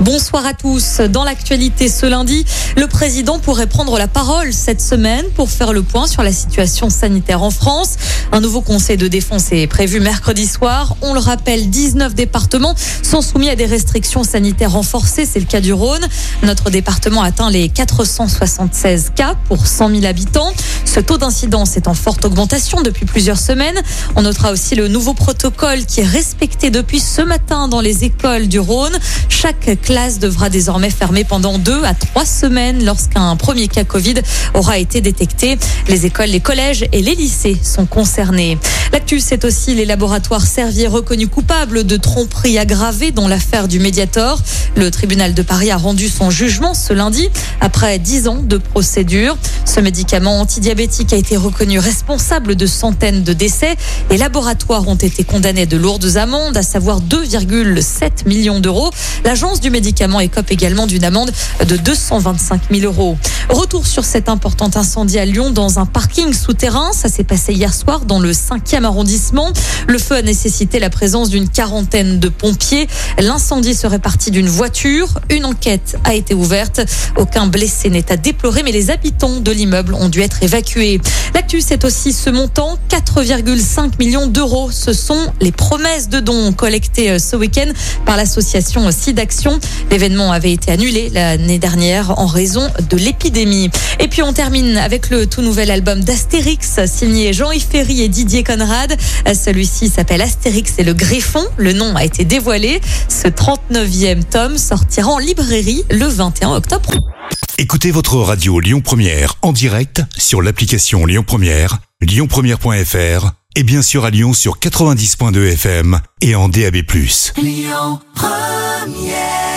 Bonsoir à tous. Dans l'actualité ce lundi, le président pourrait prendre la parole cette semaine pour faire le point sur la situation sanitaire en France. Un nouveau conseil de défense est prévu mercredi soir. On le rappelle, 19 départements sont soumis à des restrictions sanitaires renforcées. C'est le cas du Rhône. Notre département atteint les 476 cas pour 100 000 habitants. Ce taux d'incidence est en forte augmentation depuis plusieurs semaines. On notera aussi le nouveau protocole qui est respecté depuis ce matin dans les écoles du Rhône. Classe devra désormais fermer pendant deux à trois semaines lorsqu'un premier cas Covid aura été détecté. Les écoles, les collèges et les lycées sont concernés. L'actu, c'est aussi les laboratoires Servier reconnus coupables de tromperie aggravée dans l'affaire du Mediator. Le tribunal de Paris a rendu son jugement ce lundi après dix ans de procédure. Ce médicament antidiabétique a été reconnu responsable de centaines de décès. Les laboratoires ont été condamnés de lourdes amendes, à savoir 2,7 millions d'euros. L'agence du médicament écope également d'une amende de 225 000 euros. Retour sur cet important incendie à Lyon dans un parking souterrain. Ça s'est passé hier soir dans le 5e arrondissement. Le feu a nécessité la présence d'une quarantaine de pompiers. L'incendie serait parti d'une voiture. Une enquête a été ouverte. Aucun blessé n'est à déplorer, mais les habitants de l'immeuble ont dû être évacués. L'actu, c'est aussi ce montant, 4,5 millions d'euros. Ce sont les promesses de dons collectées ce week-end par l'association SIDAction. L'événement avait été annulé l'année dernière en raison de l'épidémie. Et puis on termine avec le tout nouvel album d'Astérix signé Jean-Yves Ferry et Didier Conrad. Celui-ci s'appelle Astérix et le Griffon. Le nom a été dévoilé. Ce 39e tome sortira en librairie le 21 octobre. Écoutez votre radio Lyon Première en direct sur l'application Lyon Première, lyonpremière.fr et bien sûr à Lyon sur 90.2 FM et en DAB+. Lyon Première